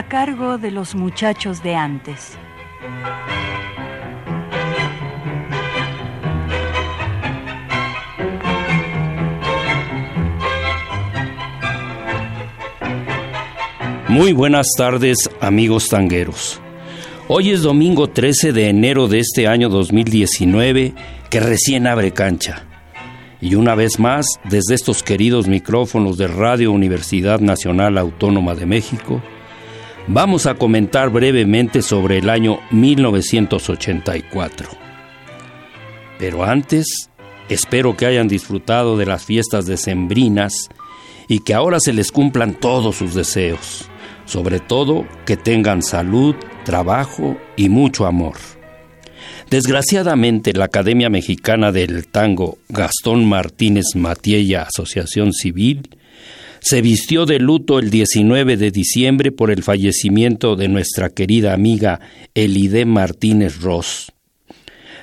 A cargo de los muchachos de antes. Muy buenas tardes amigos tangueros. Hoy es domingo 13 de enero de este año 2019 que recién abre cancha. Y una vez más, desde estos queridos micrófonos de Radio Universidad Nacional Autónoma de México, vamos a comentar brevemente sobre el año 1984. Pero antes, espero que hayan disfrutado de las fiestas decembrinas y que ahora se les cumplan todos sus deseos, sobre todo que tengan salud, trabajo y mucho amor. Desgraciadamente, la Academia Mexicana del Tango Gastón Martínez Matiella Asociación Civil se vistió de luto el 19 de diciembre por el fallecimiento de nuestra querida amiga Elide Martínez Ross.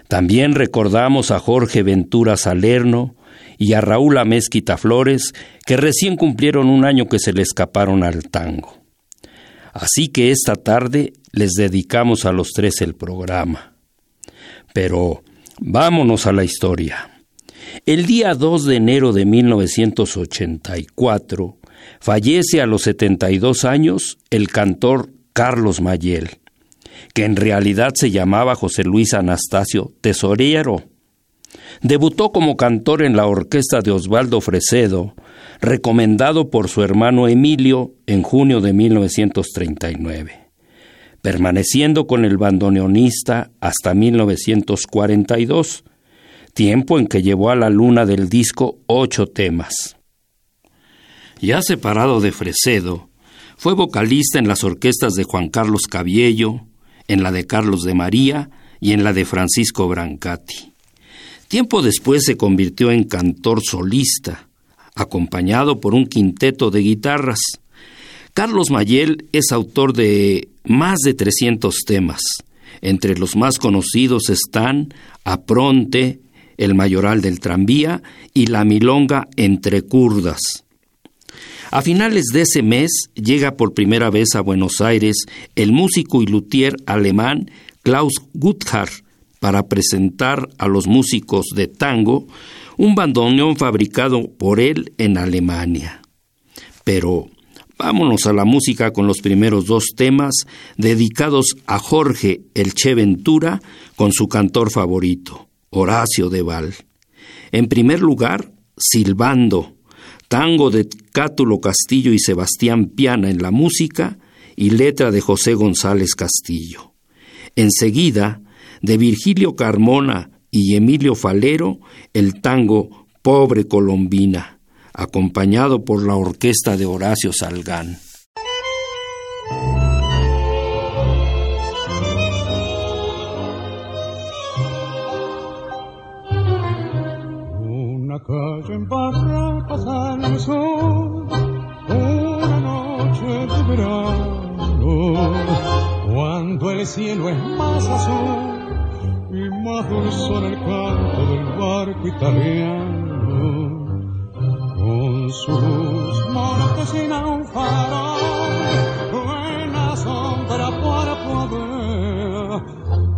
También recordamos a Jorge Ventura Salerno y a Raúl Amezquita Flores, que recién cumplieron un año que se le escaparon al tango. Así que esta tarde les dedicamos a los tres el programa. Pero vámonos a la historia. El día 2 de enero de 1984 fallece a los 72 años el cantor Carlos Mayel, que en realidad se llamaba José Luis Anastasio Tesorero. Debutó como cantor en la orquesta de Osvaldo Fresedo, recomendado por su hermano Emilio en junio de 1939, permaneciendo con el bandoneonista hasta 1942, tiempo en que llevó a la luna del disco ocho temas. Ya separado de Fresedo, fue vocalista en las orquestas de Juan Carlos Cabiello, en la de Carlos de María y en la de Francisco Brancati. Tiempo después se convirtió en cantor solista, acompañado por un quinteto de guitarras. Carlos Mayel es autor de más de 300 temas. Entre los más conocidos están Apronte, el mayoral del tranvía y la milonga entre curdas. A finales de ese mes llega por primera vez a Buenos Aires el músico y luthier alemán Klaus Guthard para presentar a los músicos de tango un bandoneón fabricado por él en Alemania. Pero vámonos a la música con los primeros dos temas dedicados a Jorge el Che Ventura con su cantor favorito. Horacio de Val. En primer lugar, Silbando, tango de Cátulo Castillo y Sebastián Piana en la música y letra de José González Castillo. Enseguida, de Virgilio Carmona y Emilio Falero, el tango Pobre Colombina, acompañado por la orquesta de Horacio Salgán. Calle en barracas al sol, una noche de verano, cuando el cielo es más azul y más dulce en el canto del barco italiano, con sus montes sin un farol, buena sombra para poder,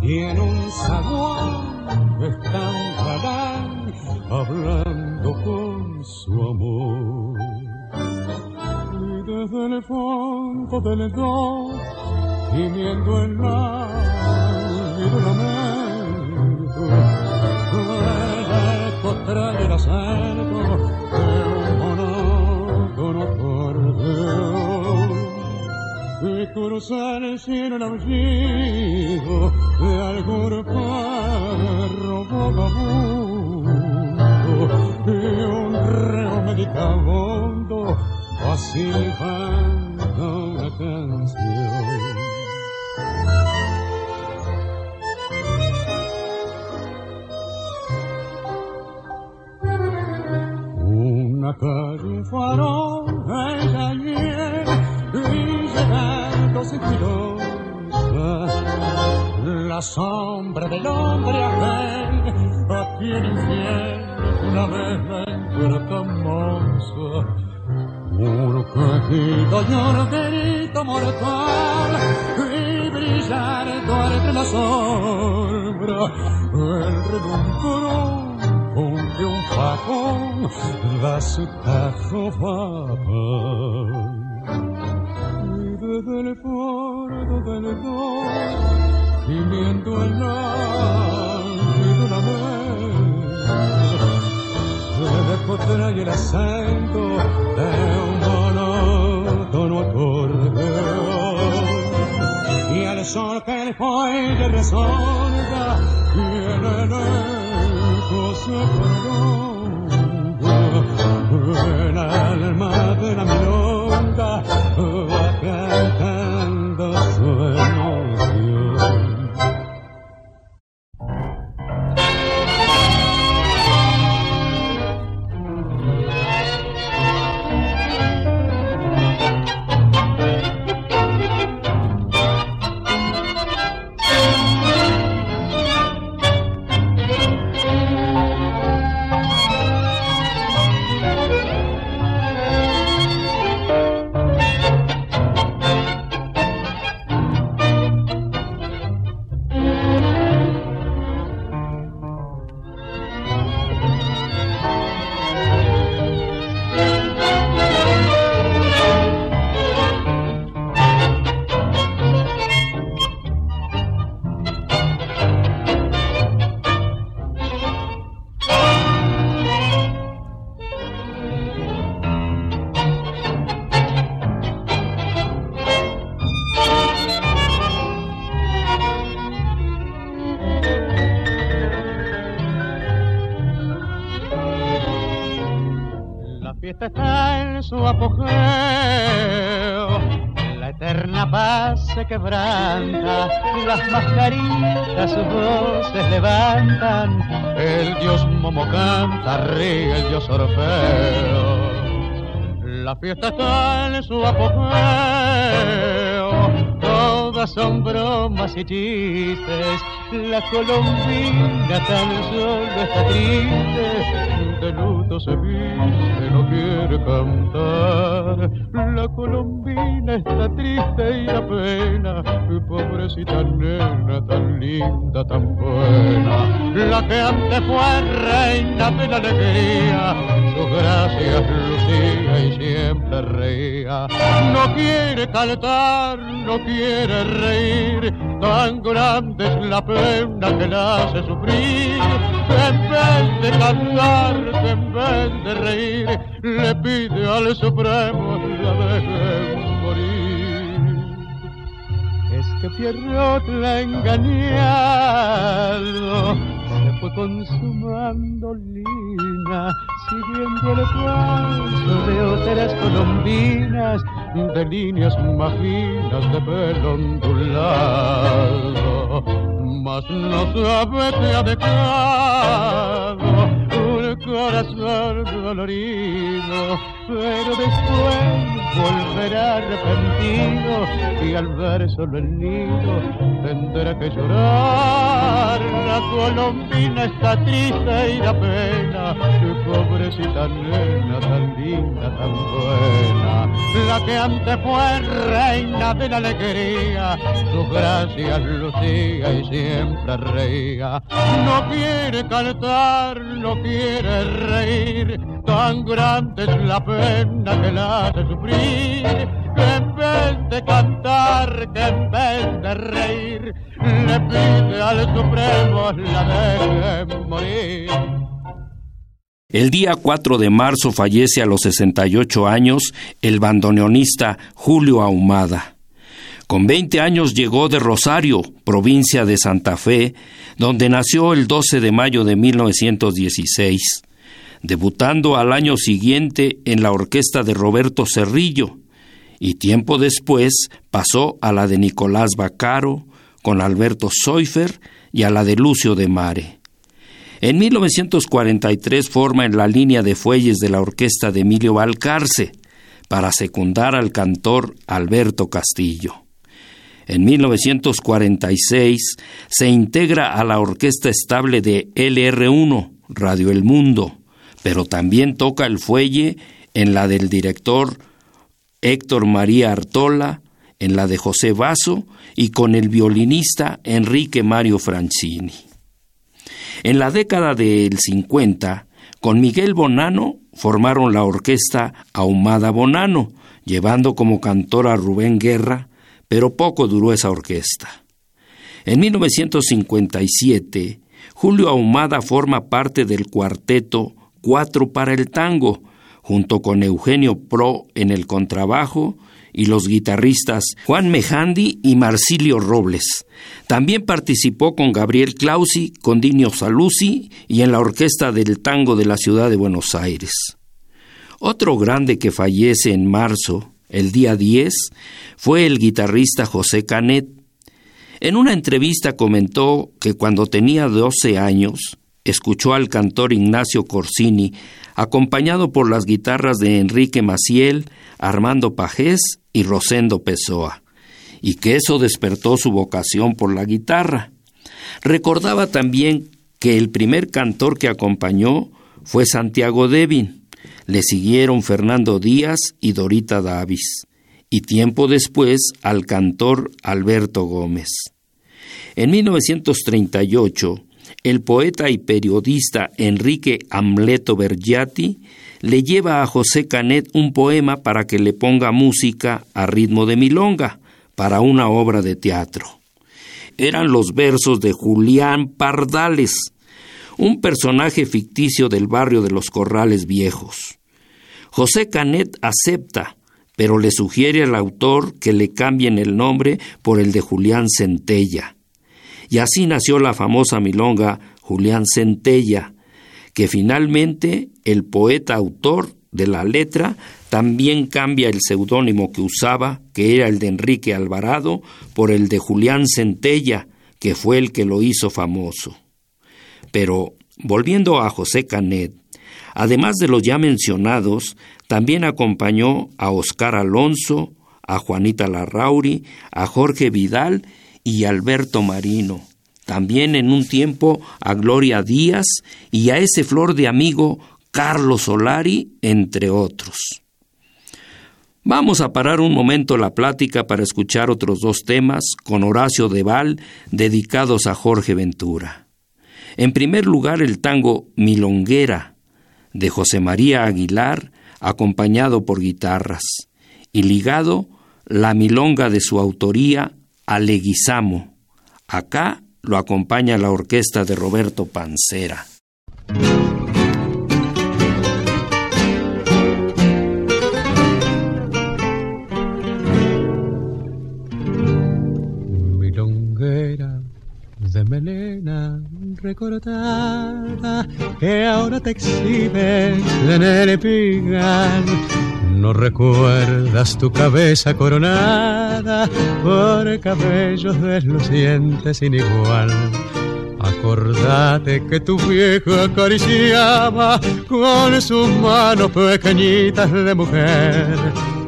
y en un saguán están hablando el fondo del do, gimiendo en la lamento, el eco trae el acento de un monótono acordeón. Y cruza el cielo el aullido de algún perro vagabundo y un reo medicabondo va silbando una canción. Una calle farol, ella y él, y llegando sin la sombra del hombre aquel, a quien infiel una vez la encuentra hermosa un quejido y un grito mortal y brillar entre la sombra el relumbro de un facón da su tajo y desde el fondo del dolor gimiendo el aire de mesa se le y el acento de al sol que el fuelle resonga y en el eco se prolonga el alma de la milonga quebranta, las mascaritas sus voces levantan, el dios Momo canta, ríe el dios Orfeo. La fiesta está en su apogeo, todas son bromas y chistes, la colombina tan solo está triste, de luto se viste, no quiere cantar, la colombina está triste y la pena, pobrecita nena, tan linda, tan buena, la que antes fue reina de la alegría, sus gracias lucía y siempre reía, no quiere cantar, no quiere reír, tan grande es la pena que la hace sufrir, en vez de cantar, en vez de reír, le pide al Supremo la dejen morir. Es que Pierrot la ha engañado, fue consumando lina, siguiendo el paso de otras colombinas, de líneas maginas de pelo ondulado. Mas no sabe que ha dejado corazón dolorido, pero después volverá arrepentido y al ver solo el nido tendrá que llorar. La colombina está triste y da pena, pobrecita nena tan linda, tan buena, la que antes fue reina de la alegría, sus gracias lucía y siempre reía. No quiere cantar, no quiere reír, tan grande es la pena que la hace sufrir, que en vez de cantar, que en vez de reír, le pide al Supremo la de morir. El día 4 de marzo fallece a los 68 años el bandoneonista Julio Ahumada. Con 20 años llegó de Rosario, provincia de Santa Fe, donde nació el 12 de mayo de 1916 debutando al año siguiente en la orquesta de Roberto Cerrillo, y tiempo después pasó a la de Nicolás Bacaro, con Alberto Soifer y a la de Lucio de Mare. En 1943 forma en la línea de fuelles de la orquesta de Emilio Valcarce para secundar al cantor Alberto Castillo. En 1946 se integra a la orquesta estable de LR1, Radio El Mundo, pero también toca el fuelle en la del director Héctor María Artola, en la de José Vaso y con el violinista Enrique Mario Francini. En la década del 50, con Miguel Bonano formaron la orquesta Ahumada Bonano, llevando como cantor a Rubén Guerra, pero poco duró esa orquesta. En 1957, Julio Ahumada forma parte del cuarteto Cuatro para el Tango, junto con Eugenio Pro en el contrabajo y los guitarristas Juan Mejandi y Marcilio Robles. También participó con Gabriel Clausi, con Dinio Saluzzi y en la Orquesta del Tango de la Ciudad de Buenos Aires. Otro grande que fallece en marzo, el día 10, fue el guitarrista José Canet. En una entrevista comentó que cuando tenía 12 años, escuchó al cantor Ignacio Corsini, acompañado por las guitarras de Enrique Maciel, Armando Pajés y Rosendo Pessoa, y que eso despertó su vocación por la guitarra. Recordaba también que el primer cantor que acompañó fue Santiago Devin, le siguieron Fernando Díaz y Dorita Davis, y tiempo después al cantor Alberto Gómez. En 1938, el poeta y periodista Enrique Amleto Bergiati le lleva a José Canet un poema para que le ponga música a ritmo de milonga para una obra de teatro. Eran los versos de Julián Pardales, un personaje ficticio del barrio de los Corrales Viejos. José Canet acepta, pero le sugiere al autor que le cambien el nombre por el de Julián Centella y así nació la famosa milonga Julián Centella, que finalmente el poeta autor de la letra también cambia el seudónimo que usaba, que era el de Enrique Alvarado, por el de Julián Centella, que fue el que lo hizo famoso. Pero, volviendo a José Canet, además de los ya mencionados, también acompañó a Oscar Alonso, a Juanita Larrauri, a Jorge Vidal y Alberto Marino. También en un tiempo a Gloria Díaz y a ese flor de amigo Carlos Solari, entre otros. Vamos a parar un momento la plática para escuchar otros dos temas con Horacio Deval dedicados a Jorge Ventura. En primer lugar, el tango Milonguera de José María Aguilar, acompañado por guitarras, y ligado la milonga de su autoría Aleguizamo. Acá lo acompaña la orquesta de Roberto Pancera. Milonguera de melena recortada que ahora te exhibes en el espigal no recuerdas tu cabeza coronada por cabellos deslucientes sin igual. Acordate que tu viejo acariciaba con sus manos pequeñitas de mujer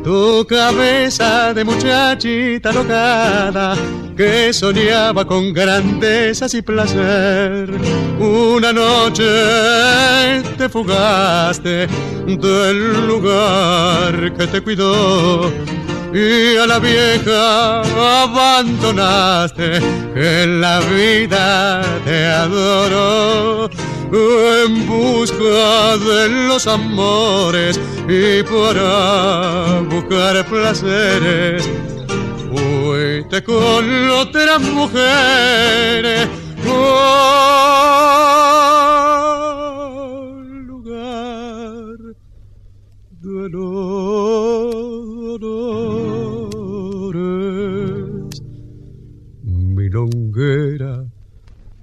tu cabeza de muchachita locada que soñaba con grandezas y placer. Una noche te fugaste del lugar que te cuidó y a la vieja abandonaste que la vida te adoró en busca de los amores y para buscar placeres. Fuiste con otras mujeres al lugar de los dolores milonguera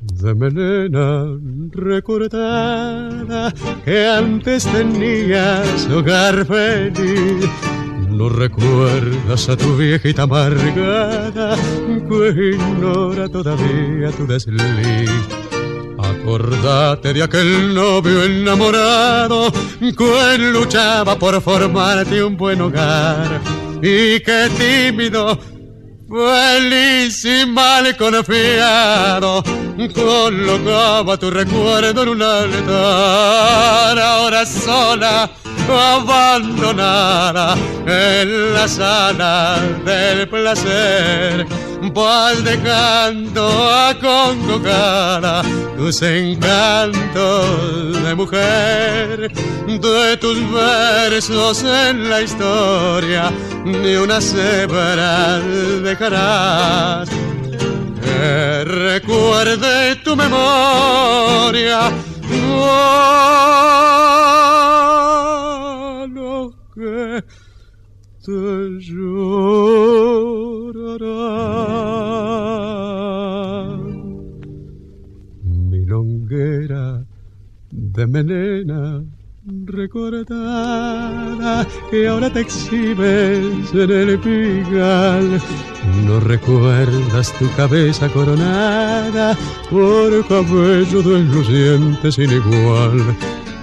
de melena recortada que antes tenías hogar feliz. No recuerdas a tu viejita amargada que ignora todavía tu desliz. Acordate de aquel novio enamorado que luchaba por formarte un buen hogar y que tímido, feliz y mal confiado colocaba tu recuerdo en un altar. Ahora sola abandonada en la sala del placer. Vas dejando a convocar tus encantos de mujer, de tus versos en la historia, ni una cebra dejarás que recuerde tu memoria. Mi longuera de menena recordada que ahora te exhibes en el pigal. No recuerdas tu cabeza coronada por cabello desluciente sin igual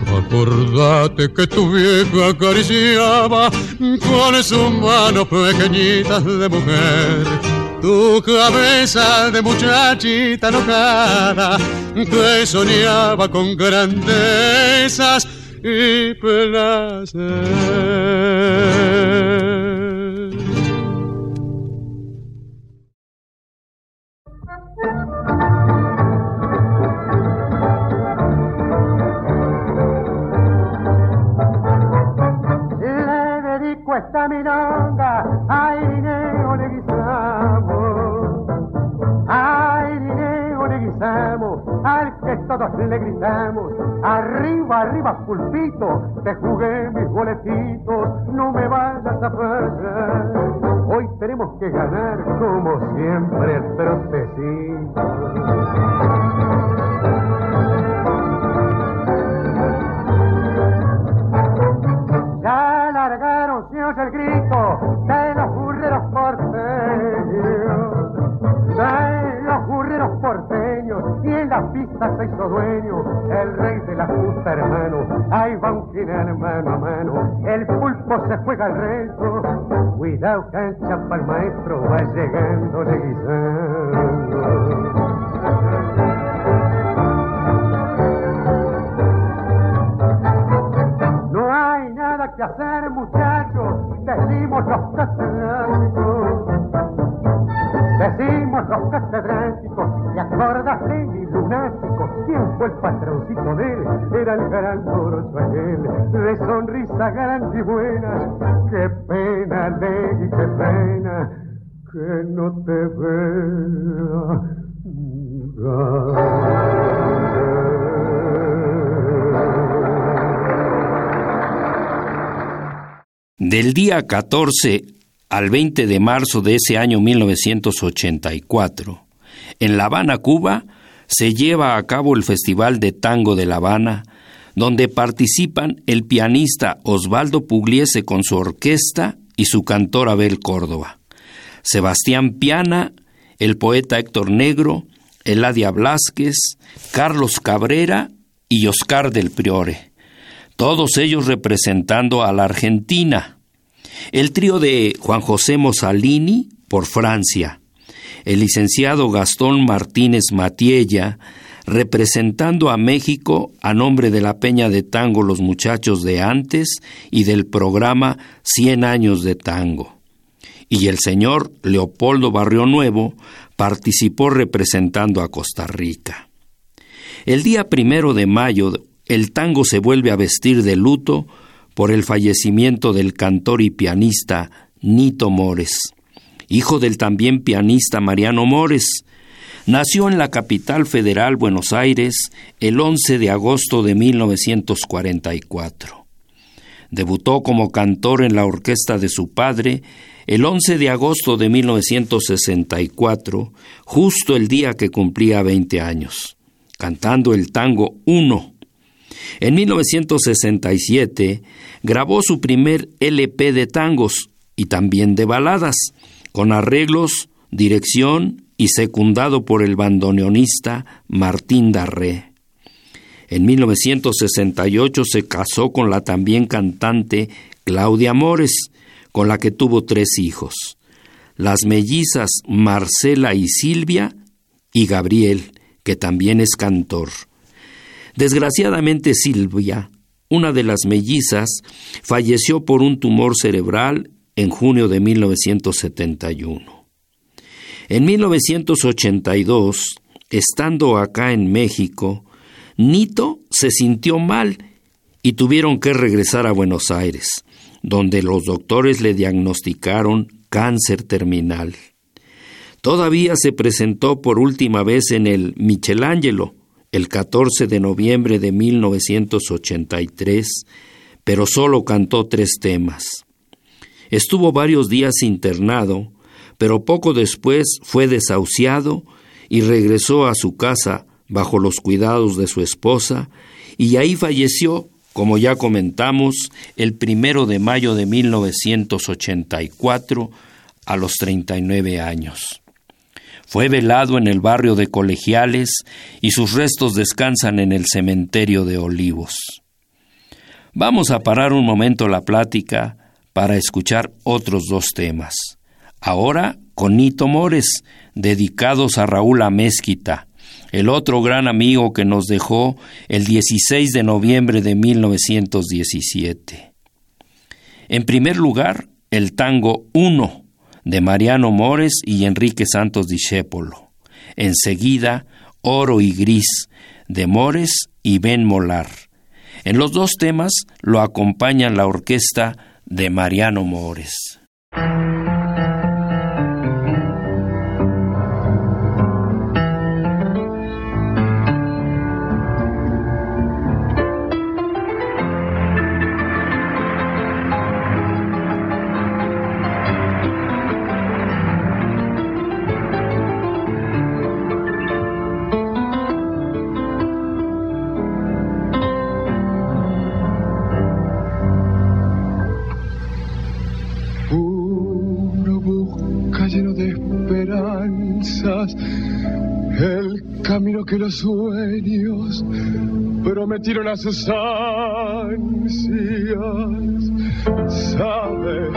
Acordate que tu vieja acariciaba con su mano pequeñitas de mujer tu cabeza de muchachita enojada que soñaba con grandezas y placer. Esta milonga, Neo le guisamos, Neo le al que todos le gritamos, arriba, arriba pulpito, te jugué mis boletitos, no me vayas a fallar, hoy tenemos que ganar como siempre el trotecito. El grito de los burreros porteños, de los burreros porteños, y en la pista se hizo dueño el rey de la justa hermano, ahí va un final mano a mano, el pulpo se juega al reto, cuidado cancha para el maestro, va llegando leguizando. Hacer, muchachos, decimos los catedráticos. Decimos los catedráticos, y acordas de mi lunático? ¿Quién fue el patroncito de él? Era el gran toro aquel, de sonrisa grande y buena. Qué pena, Legui, qué pena, que no te vea. Del día 14 al 20 de marzo de ese año 1984, en La Habana, Cuba, se lleva a cabo el Festival de Tango de La Habana, donde participan el pianista Osvaldo Pugliese con su orquesta y su cantor Abel Córdoba, Sebastián Piana, el poeta Héctor Negro, Eladia Blasquez, Carlos Cabrera y Oscar del Priore todos ellos representando a la Argentina. El trío de Juan José Mosalini por Francia, el licenciado Gastón Martínez Matiella representando a México a nombre de la Peña de Tango Los Muchachos de antes y del programa Cien años de Tango. Y el señor Leopoldo Barrio Nuevo participó representando a Costa Rica. El día primero de mayo el tango se vuelve a vestir de luto por el fallecimiento del cantor y pianista Nito Mores, hijo del también pianista Mariano Mores. Nació en la capital federal Buenos Aires el 11 de agosto de 1944. Debutó como cantor en la orquesta de su padre el 11 de agosto de 1964, justo el día que cumplía 20 años, cantando el tango Uno en 1967 grabó su primer LP de tangos y también de baladas, con arreglos, dirección y secundado por el bandoneonista Martín Darré. En 1968 se casó con la también cantante Claudia Mores, con la que tuvo tres hijos, las mellizas Marcela y Silvia y Gabriel, que también es cantor. Desgraciadamente Silvia, una de las mellizas, falleció por un tumor cerebral en junio de 1971. En 1982, estando acá en México, Nito se sintió mal y tuvieron que regresar a Buenos Aires, donde los doctores le diagnosticaron cáncer terminal. Todavía se presentó por última vez en el Michelangelo, el 14 de noviembre de 1983, pero solo cantó tres temas. Estuvo varios días internado, pero poco después fue desahuciado y regresó a su casa bajo los cuidados de su esposa, y ahí falleció, como ya comentamos, el primero de mayo de 1984 a los 39 años. Fue velado en el barrio de Colegiales y sus restos descansan en el cementerio de Olivos. Vamos a parar un momento la plática para escuchar otros dos temas. Ahora con Nito Mores, dedicados a Raúl Amezquita, el otro gran amigo que nos dejó el 16 de noviembre de 1917. En primer lugar, el tango 1 de Mariano Mores y Enrique Santos Discépolo. Enseguida, Oro y Gris de Mores y Ben Molar. En los dos temas lo acompaña la orquesta de Mariano Mores. Los sueños prometieron a sus ansias. Sabe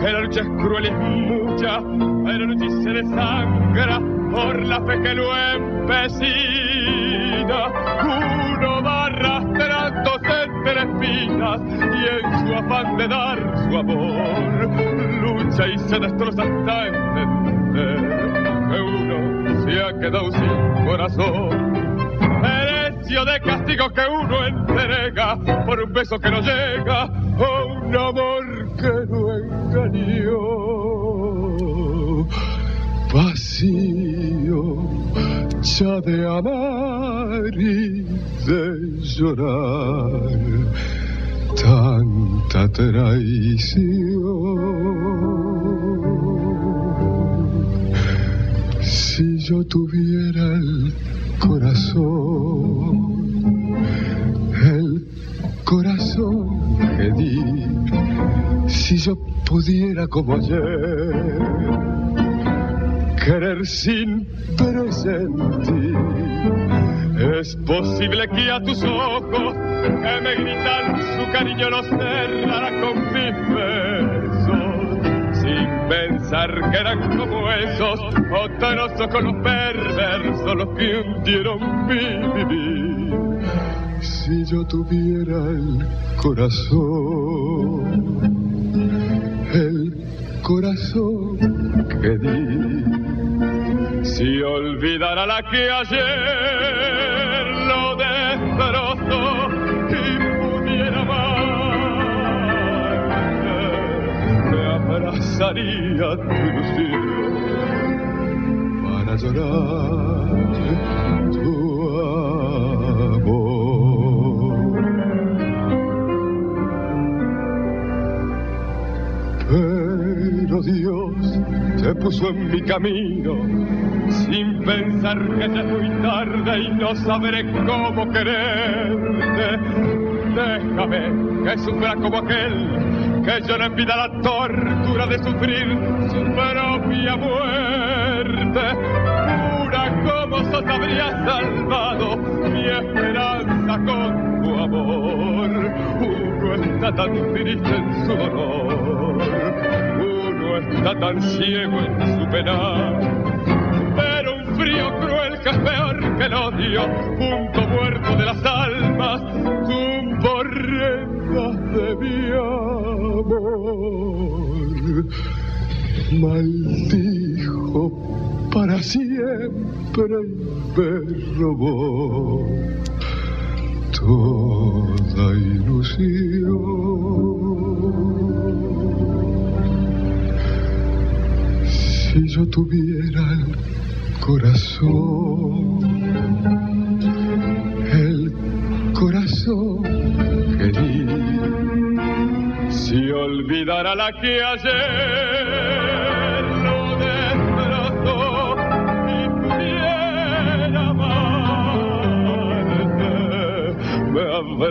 que la lucha es cruel y mucha, pero no se desangra por la fe que lo empecina. Uno va arrastrándose entre espinas y en su afán de dar su amor, lucha y se destroza hasta entender que uno se ha quedado sin corazón. Precio de castigo que uno entrega por un beso que no llega o un amor que no engañó. Vacío ya de amar y de llorar tanta traición. Si yo tuviera el corazón, yo pudiera como ayer, querer sin presentir, es posible que a tus ojos que me gritan su cariño los cerrara con mi pensar que eran como esos otros con los perversos los que hundieron mi vivir. Si yo tuviera el corazón, corazón que di, si olvidara la que ayer lo destrozó abrazaría tu ilusión para llorar tu Dios te puso en mi camino sin pensar que ya es muy tarde y no sabré cómo quererte. Déjame que sufra como aquel que yo le pida la tortura de sufrir su propia muerte. Pura cómo sos habría salvado mi esperanza con tu amor. Uno está tan triste en su dolor, está tan ciego en su pena. Pero un frío cruel que es peor que el odio, punto muerto de las almas, tumbo de mi amor. Maldijo para siempre me robó toda ilusión. El corazón querido, si olvidara la que ayer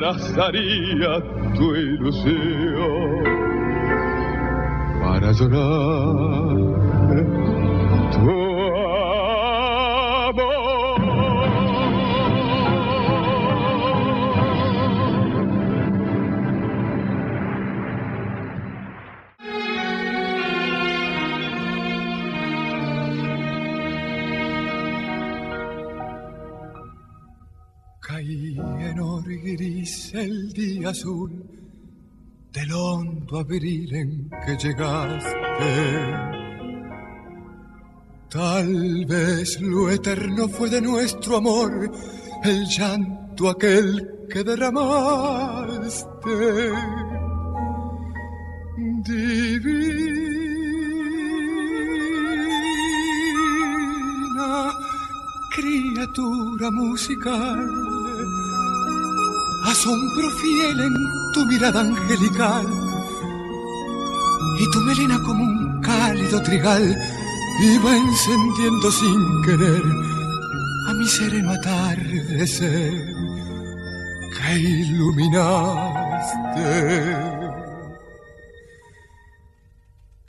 abrazaría tu ilusión para llorar tu día azul del hondo abril en que llegaste. Tal vez lo eterno fue de nuestro amor, el llanto aquel que derramaste. Divina criatura musical asombro fiel en tu mirada angelical y tu melena como un cálido trigal iba encendiendo sin querer a mi sereno atardecer que iluminaste.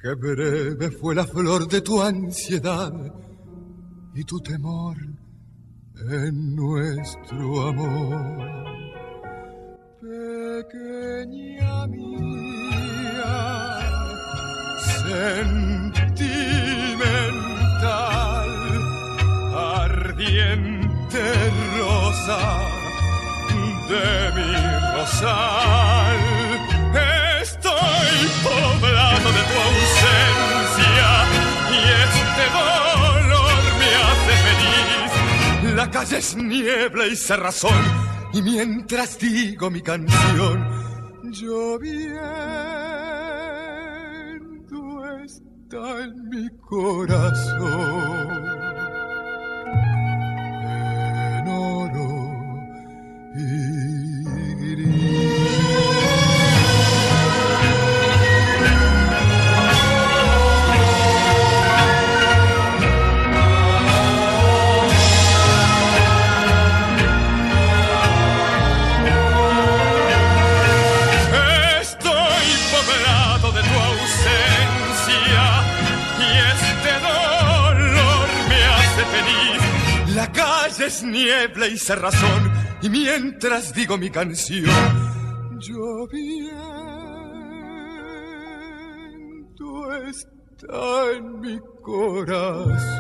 Qué breve fue la flor de tu ansiedad y tu temor en nuestro amor pequeña mía, sentimental, ardiente rosa de mi rosal. Estoy poblado de tu ausencia y este dolor me hace feliz. La calle es niebla y cerrazón y mientras digo mi canción, lloviendo está en mi corazón. Es niebla y cerrazón, y mientras digo mi canción, lloviendo está en mi corazón.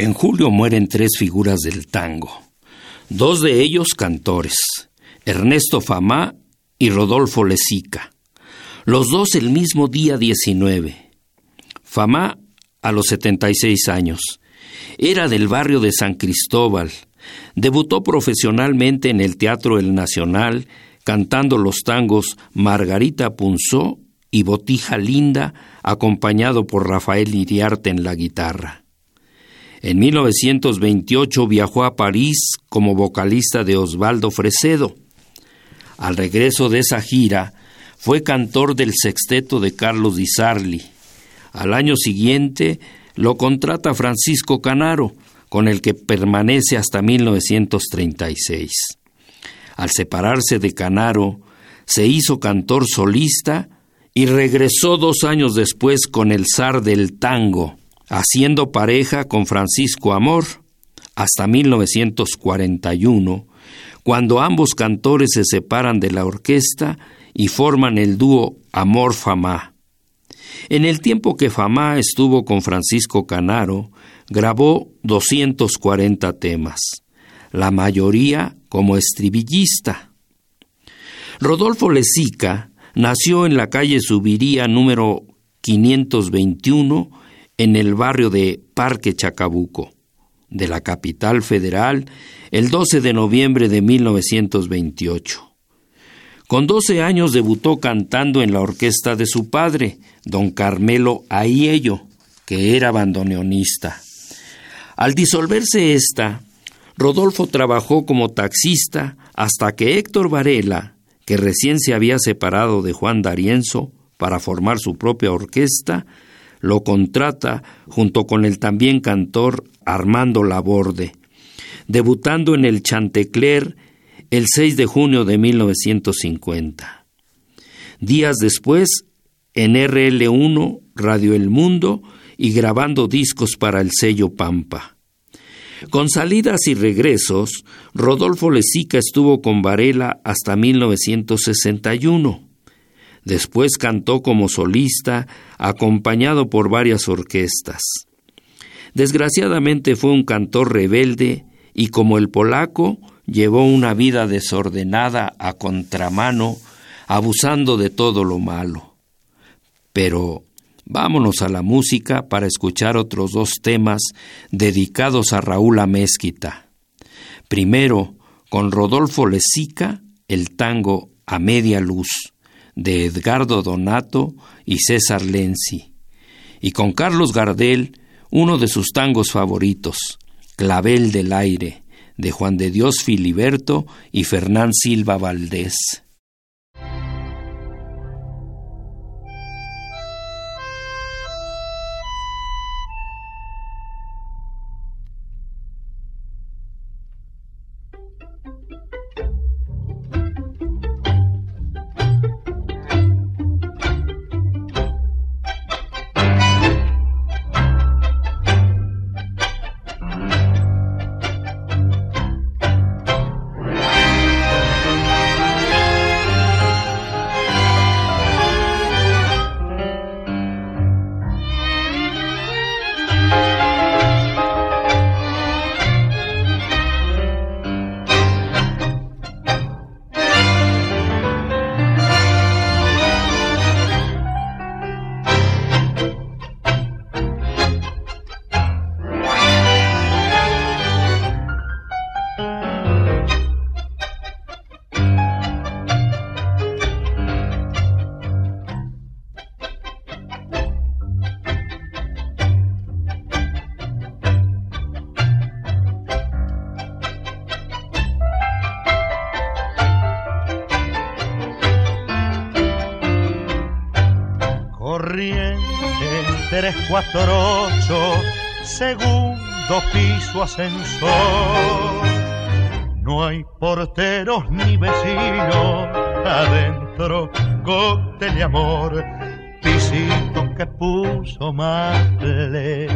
En julio mueren tres figuras del tango, dos de ellos cantores, Ernesto Famá y Rodolfo Lezica, los dos el mismo día 19. Famá a los 76 años, era del barrio de San Cristóbal, debutó profesionalmente en el Teatro El Nacional cantando los tangos Margarita Punzó y Botija Linda, acompañado por Rafael Iriarte en la guitarra. En 1928 viajó a París como vocalista de Osvaldo Fresedo. Al regreso de esa gira, Fue cantor del sexteto de Carlos Di Sarli. Al año siguiente lo contrata Francisco Canaro, con el que permanece hasta 1936. Al separarse de Canaro, se hizo cantor solista y regresó dos años después con el zar del tango, haciendo pareja con Francisco Amor, hasta 1941, cuando ambos cantores se separan de la orquesta y forman el dúo Amor Famá. En el tiempo que Famá estuvo con Francisco Canaro, grabó 240 temas, la mayoría como estribillista. Rodolfo Lezica nació en la calle Subiría número 521 en el barrio de Parque Chacabuco, de la capital federal, el 12 de noviembre de 1928. Con 12 años debutó cantando en la orquesta de su padre, don Carmelo Aiello, que era bandoneonista. Al disolverse esta, Rodolfo trabajó como taxista hasta que Héctor Varela, que recién se había separado de Juan D'Arienzo para formar su propia orquesta, lo contrata junto con el también cantor Armando Laborde, debutando en el Chantecler el 6 de junio de 1950. Días después, en RL1, Radio El Mundo, y grabando discos para el sello Pampa. Con salidas y regresos, Rodolfo Lezica estuvo con Varela hasta 1961. Después cantó como solista, acompañado por varias orquestas. Desgraciadamente fue un cantor rebelde y como el polaco llevó una vida desordenada a contramano, abusando de todo lo malo. Pero Vámonos a la música para escuchar otros dos temas dedicados a Raúl Amezquita. Primero, con Rodolfo Lezica, el tango A Media Luz, de Edgardo Donato y César Lenzi. Y con Carlos Gardel, uno de sus tangos favoritos, Clavel del Aire, de Juan de Dios Filiberto y Fernán Silva Valdés. Ocho, segundo piso ascensor. No hay porteros ni vecinos adentro, gote de amor, pisito que puso mate,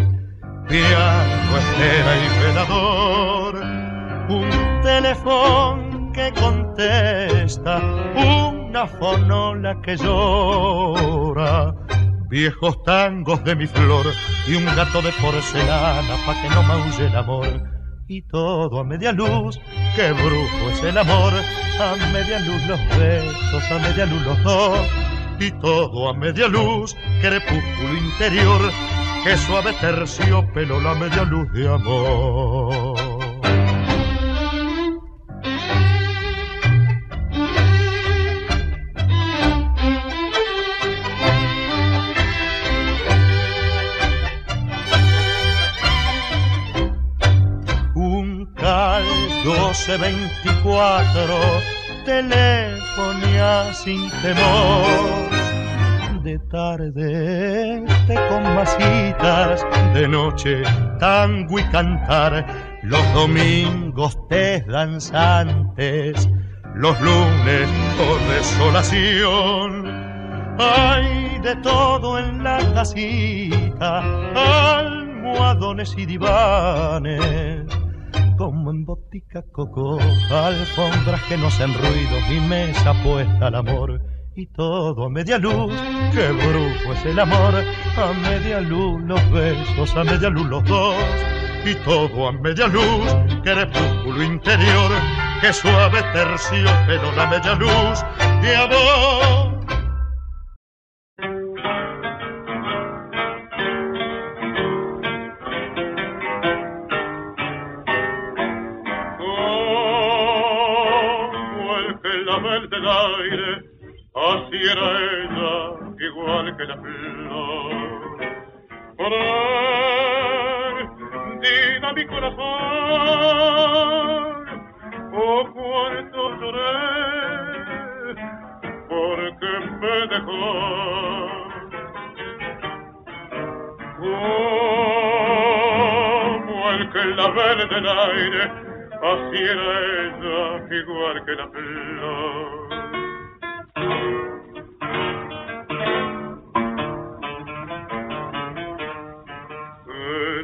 piano, espera y velador, un teléfono que contesta, una fonola que llora viejos tangos de mi flor y un gato de porcelana pa' que no maulle el amor. Y todo a media luz, qué brujo es el amor, a media luz los besos, a media luz los dos. Y todo a media luz, crepúsculo interior, que suave terciopelo la media luz de amor. Telefonía sin temor. De tarde te con masitas, de noche tango y cantar, los domingos te danzantes, los lunes por desolación. Hay de todo en la casita, almohadones y divanes como en botica coco, alfombras que no hacen ruido y mesa puesta al amor. Y todo a media luz, qué brujo es el amor, a media luz los besos, a media luz los dos. Y todo a media luz, crepúsculo interior, que suave terciopelo la media luz de amor. del desaire, así era ella, igual que la flor. Prendida mi corazón, oh cuánto lloré, porque me dejó. Como el que la ve del aire, así era ella, igual que la flor.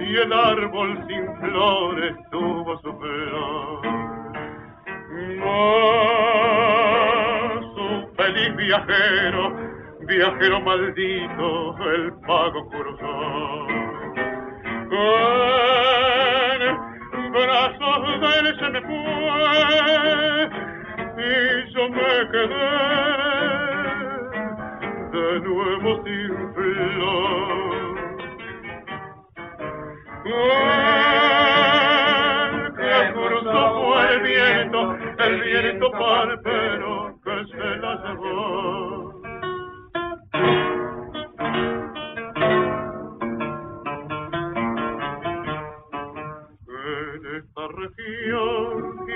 y el árbol sin flores tuvo su flor. su feliz viajero, viajero maldito, el pago cruzó brazos de él se me fue y yo me quedé de nuevo sin flor. El que cruzó fue el viento, el viento parpero que se la llevó.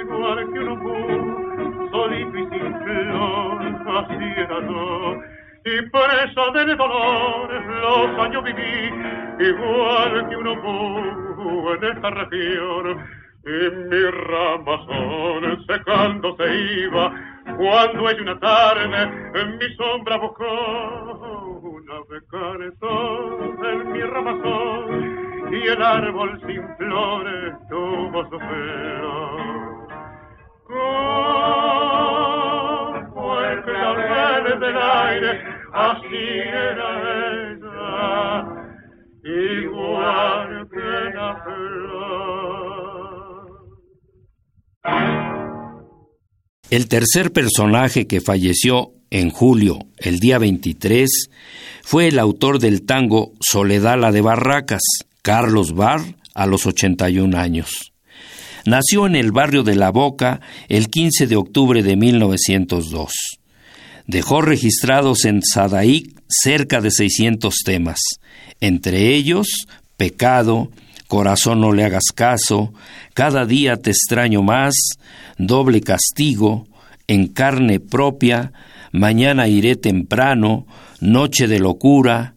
igual que un solito y sin flor, así era yo. Y presa del dolor los años viví, igual que un ombú en esta región. Y mi ramazón secando se iba, cuando hay una tarde en mi sombra buscó una becaretón en mi ramazón y el árbol sin flores tuvo su flor. Del aire, así era ella, igual que la. El tercer personaje que falleció en julio, el día 23, fue el autor del tango Soledad la de Barracas, Carlos Barr, a los 81 años. Nació en el barrio de La Boca el 15 de octubre de 1902. Dejó registrados en Sadaic cerca de 600 temas, entre ellos Pecado, Corazón no le hagas caso, Cada día te extraño más, Doble castigo, En carne propia, Mañana iré temprano, Noche de locura,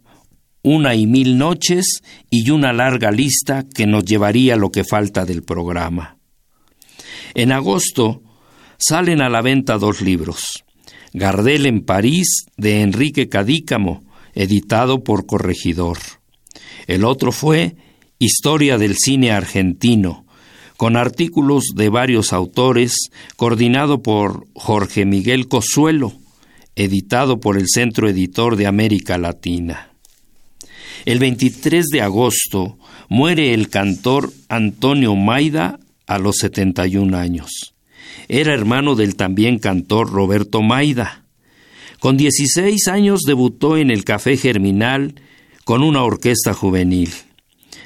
una y mil noches y una larga lista que nos llevaría lo que falta del programa. En agosto salen a la venta dos libros. Gardel en París de Enrique Cadícamo, editado por Corregidor. El otro fue Historia del cine argentino, con artículos de varios autores, coordinado por Jorge Miguel Cosuelo, editado por el Centro Editor de América Latina. El 23 de agosto muere el cantor Antonio Maida a los 71 años. Era hermano del también cantor Roberto Maida. Con 16 años debutó en el Café Germinal con una orquesta juvenil.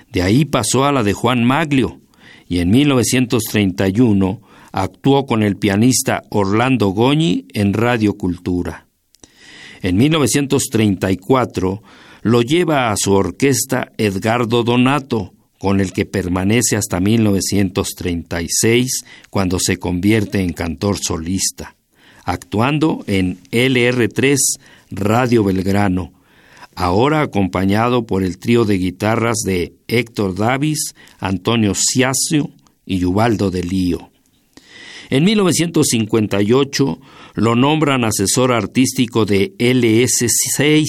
De ahí pasó a la de Juan Maglio y en 1931 actuó con el pianista Orlando Goñi en Radio Cultura. En 1934 lo lleva a su orquesta Edgardo Donato, con el que permanece hasta 1936, cuando se convierte en cantor solista, actuando en LR3 Radio Belgrano, ahora acompañado por el trío de guitarras de Héctor Davis, Antonio Ciasio y Ubaldo de Lío. En 1958 lo nombran asesor artístico de LS6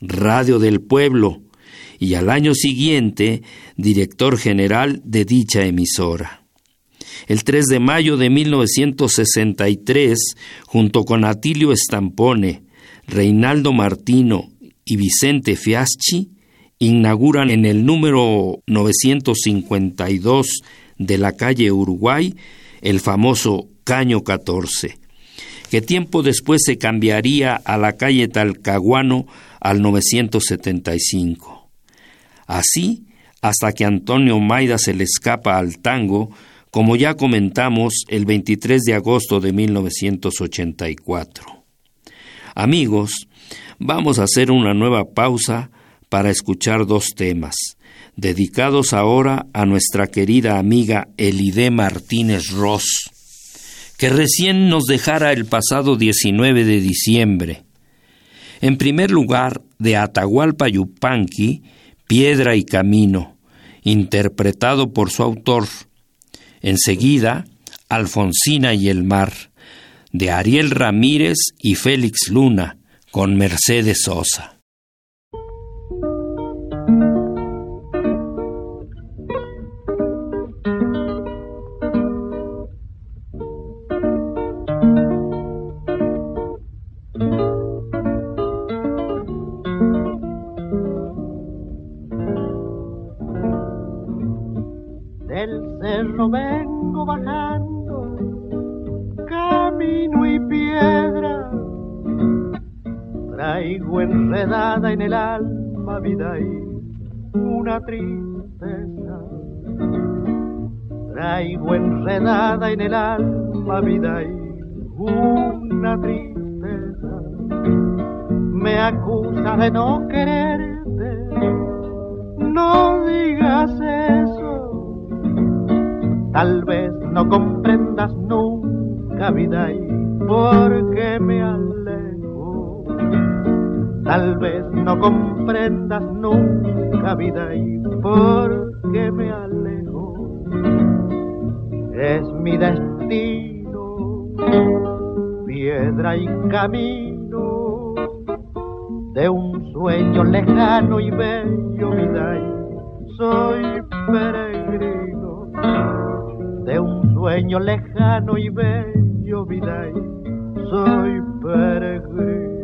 Radio del Pueblo y al año siguiente director general de dicha emisora. El 3 de mayo de 1963, junto con Atilio Estampone, Reinaldo Martino y Vicente Fiaschi, inauguran en el número 952 de la calle Uruguay el famoso Caño 14, que tiempo después se cambiaría a la calle Talcahuano al 975. Así, hasta que Antonio Maida se le escapa al tango, como ya comentamos el 23 de agosto de 1984. Amigos, vamos a hacer una nueva pausa para escuchar dos temas, dedicados ahora a nuestra querida amiga Elide Martínez Ross, que recién nos dejara el pasado 19 de diciembre. En primer lugar, de Atahualpa Yupanqui, Piedra y Camino, interpretado por su autor. Enseguida, Alfonsina y el Mar, de Ariel Ramírez y Félix Luna, con Mercedes Sosa. En el alma vida y una tristeza. Traigo enredada en el alma vida y una tristeza. Me acusa de no quererte, no digas eso. Tal vez no comprendas nunca vida y porque me alejo Tal vez no comprendas nunca vida y por qué me alejo. Es mi destino, piedra y camino de un sueño lejano y bello vida y soy peregrino de un sueño lejano y bello vida y soy peregrino.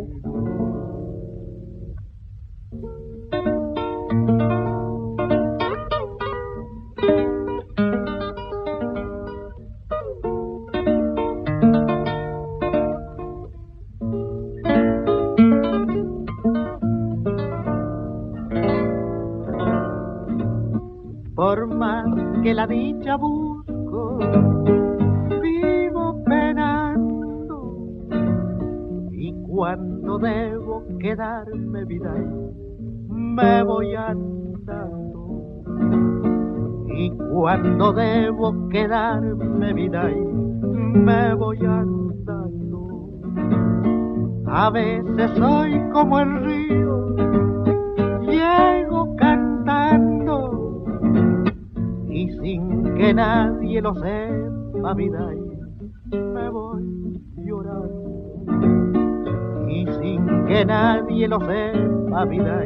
La dicha busco, vivo penando. Y cuando debo quedarme vida, me voy andando. Y cuando debo quedarme vida, me voy andando. A veces soy como el río, llego cantando y sin que nadie lo sepa, vida, me voy llorando. Y sin que nadie lo sepa, vida,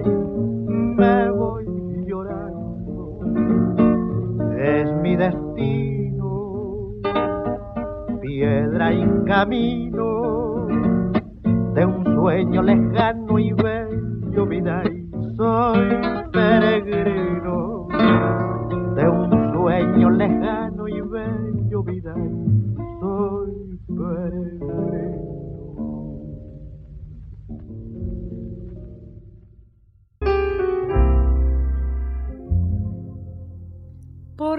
me voy llorando. Es mi destino, piedra y camino de un sueño lejano y bello, vida, y soy peregrino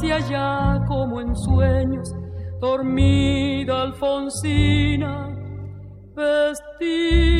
hacia allá como en sueños, dormida Alfonsina, vestida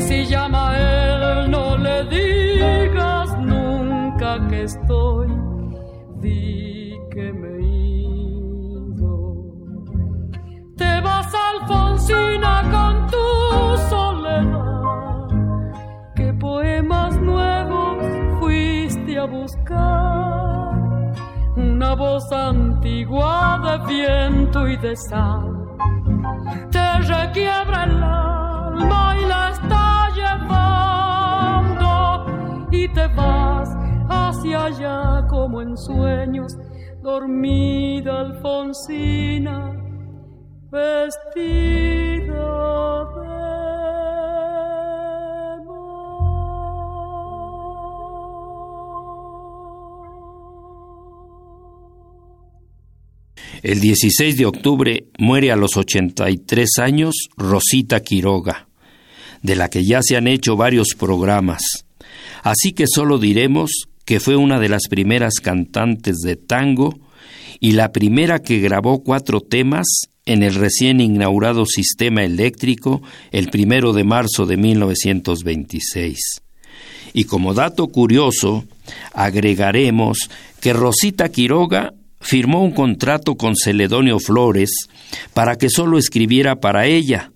Si llama él, no le digas nunca que estoy, di que me he ido. Te vas, Alfonsina, con tu soledad. ¿Qué poemas nuevos fuiste a buscar? Una voz antigua de viento y de sal te requiebra el alma y la te vas hacia allá como en sueños, dormida Alfonsina, vestida de El 16 de octubre muere a los 83 años Rosita Quiroga, de la que ya se han hecho varios programas. Así que solo diremos que fue una de las primeras cantantes de tango y la primera que grabó cuatro temas en el recién inaugurado sistema eléctrico el primero de marzo de 1926. Y como dato curioso, agregaremos que Rosita Quiroga firmó un contrato con Celedonio Flores para que solo escribiera para ella,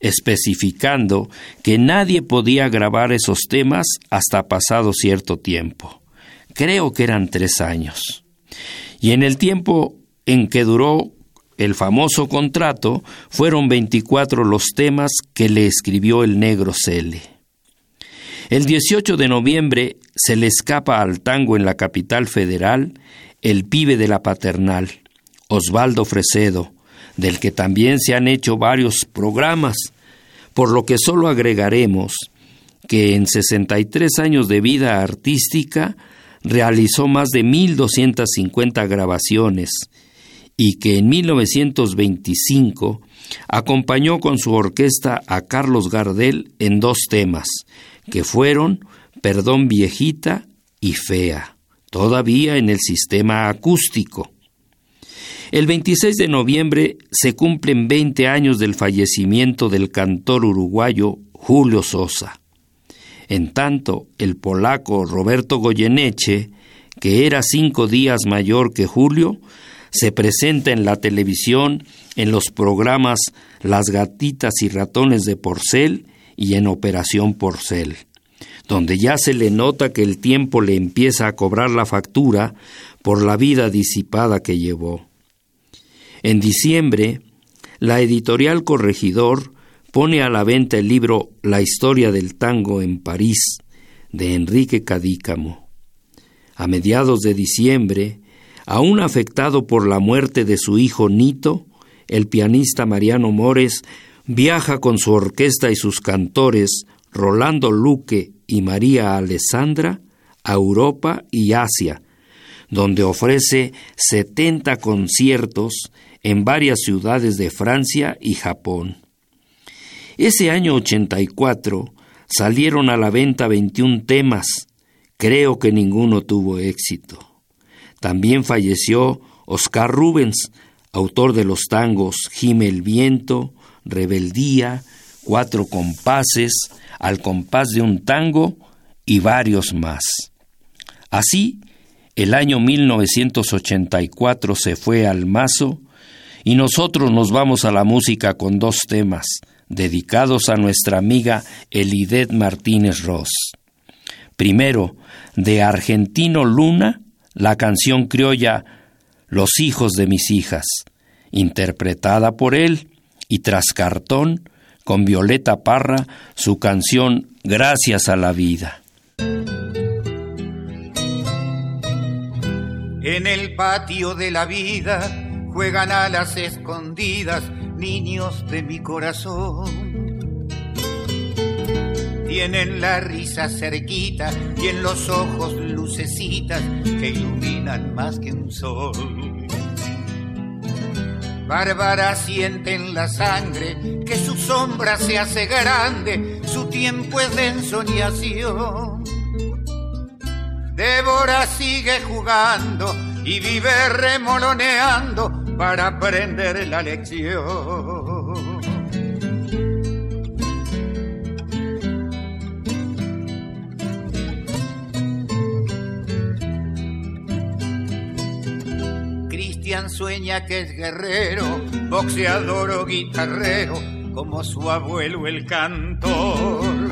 especificando que nadie podía grabar esos temas hasta pasado cierto tiempo. Creo que eran tres años. Y en el tiempo en que duró el famoso contrato, fueron 24 los temas que le escribió el negro Cele. El 18 de noviembre se le escapa al tango en la capital federal el pibe de la paternal, Osvaldo Fresedo, del que también se han hecho varios programas, por lo que solo agregaremos que en 63 años de vida artística realizó más de 1.250 grabaciones y que en 1925 acompañó con su orquesta a Carlos Gardel en dos temas, que fueron Perdón viejita y Fea, todavía en el sistema acústico. El 26 de noviembre se cumplen 20 años del fallecimiento del cantor uruguayo Julio Sosa. En tanto, el polaco Roberto Goyeneche, que era cinco días mayor que Julio, se presenta en la televisión en los programas Las gatitas y ratones de Porcel y en Operación Porcel, donde ya se le nota que el tiempo le empieza a cobrar la factura por la vida disipada que llevó. En diciembre, la editorial Corregidor pone a la venta el libro La historia del tango en París de Enrique Cadícamo. A mediados de diciembre, aún afectado por la muerte de su hijo Nito, el pianista Mariano Mores viaja con su orquesta y sus cantores Rolando Luque y María Alessandra a Europa y Asia, donde ofrece 70 conciertos en varias ciudades de Francia y Japón. Ese año 84 salieron a la venta 21 temas, creo que ninguno tuvo éxito. También falleció Oscar Rubens, autor de los tangos Gime el viento, Rebeldía, Cuatro compases, Al compás de un tango y varios más. Así, el año 1984 se fue al mazo y nosotros nos vamos a la música con dos temas dedicados a nuestra amiga Elidet Martínez Ross. Primero, de Argentino Luna, la canción criolla Los hijos de mis hijas, interpretada por él, y tras cartón, con Violeta Parra, su canción Gracias a la vida. En el patio de la vida juegan a las escondidas niños de mi corazón. Tienen la risa cerquita y en los ojos lucecitas que iluminan más que un sol. Bárbara siente en la sangre que su sombra se hace grande, su tiempo es de ensoñación. Débora sigue jugando y vive remoloneando para aprender la lección. Cristian sueña que es guerrero, boxeador o guitarrero, como su abuelo el cantor.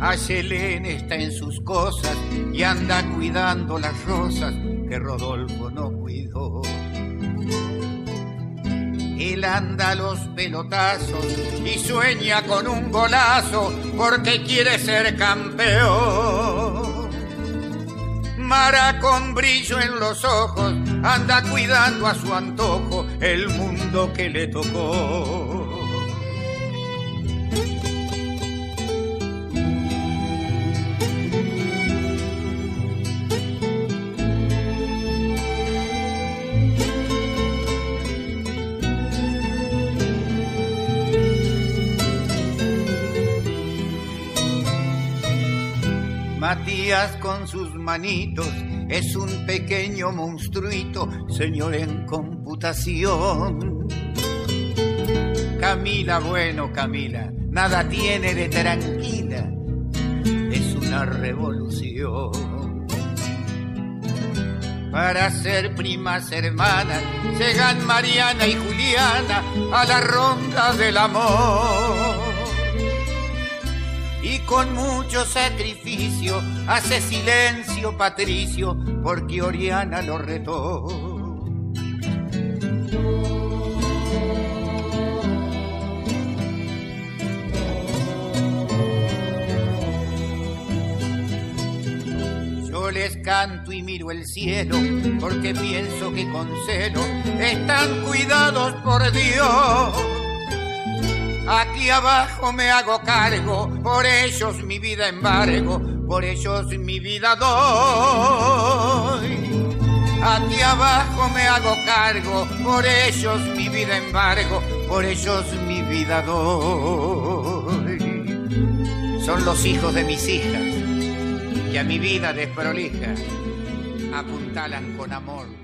Ayelén está en sus cosas y anda cuidando las rosas que Rodolfo no cuidó. Él anda los pelotazos y sueña con un golazo porque quiere ser campeón. Mara con brillo en los ojos anda cuidando a su antojo el mundo que le tocó. Con sus manitos es un pequeño monstruito, señor en computación. Camila, bueno, Camila, nada tiene de tranquila, es una revolución. Para ser primas hermanas, llegan Mariana y Juliana a la ronda del amor con mucho sacrificio hace silencio Patricio porque Oriana lo retó. Yo les canto y miro el cielo porque pienso que con celo están cuidados por Dios. Aquí abajo me hago cargo, por ellos mi vida embargo, por ellos mi vida doy. Aquí abajo me hago cargo, por ellos mi vida embargo, por ellos mi vida doy. Son los hijos de mis hijas que a mi vida desprolija apuntalan con amor.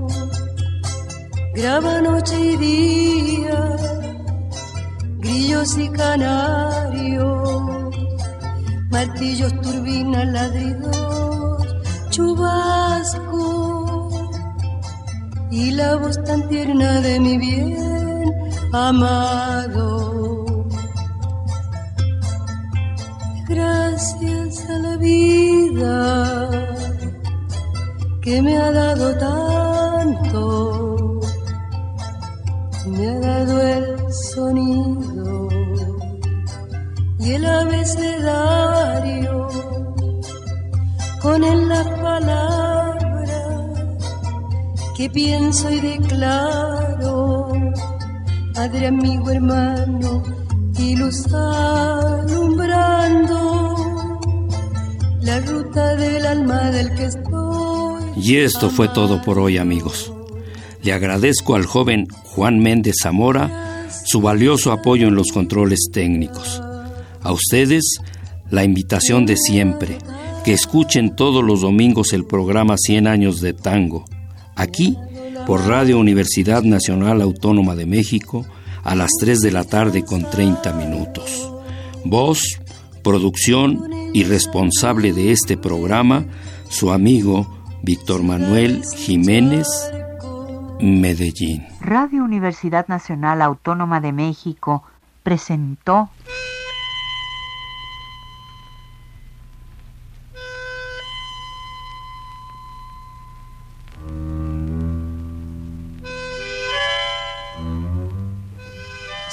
graba noche y día, grillos y canarios, martillos, turbinas, ladridos, chubasco y la voz tan tierna de mi bien amado. Gracias a la vida que me ha dado tanto abecedario con él las palabras que pienso y declaro, padre, amigo, hermano y luz alumbrando la ruta del alma del que estoy. Y esto fue todo por hoy, amigos. Le agradezco al joven Juan Méndez Zamora su valioso apoyo en los controles técnicos. A ustedes, la invitación de siempre, que escuchen todos los domingos el programa 100 años de tango, aquí por Radio Universidad Nacional Autónoma de México, a las 3 de la tarde con 30 minutos. Voz, producción y responsable de este programa, su amigo Víctor Manuel Jiménez Medellín. Radio Universidad Nacional Autónoma de México presentó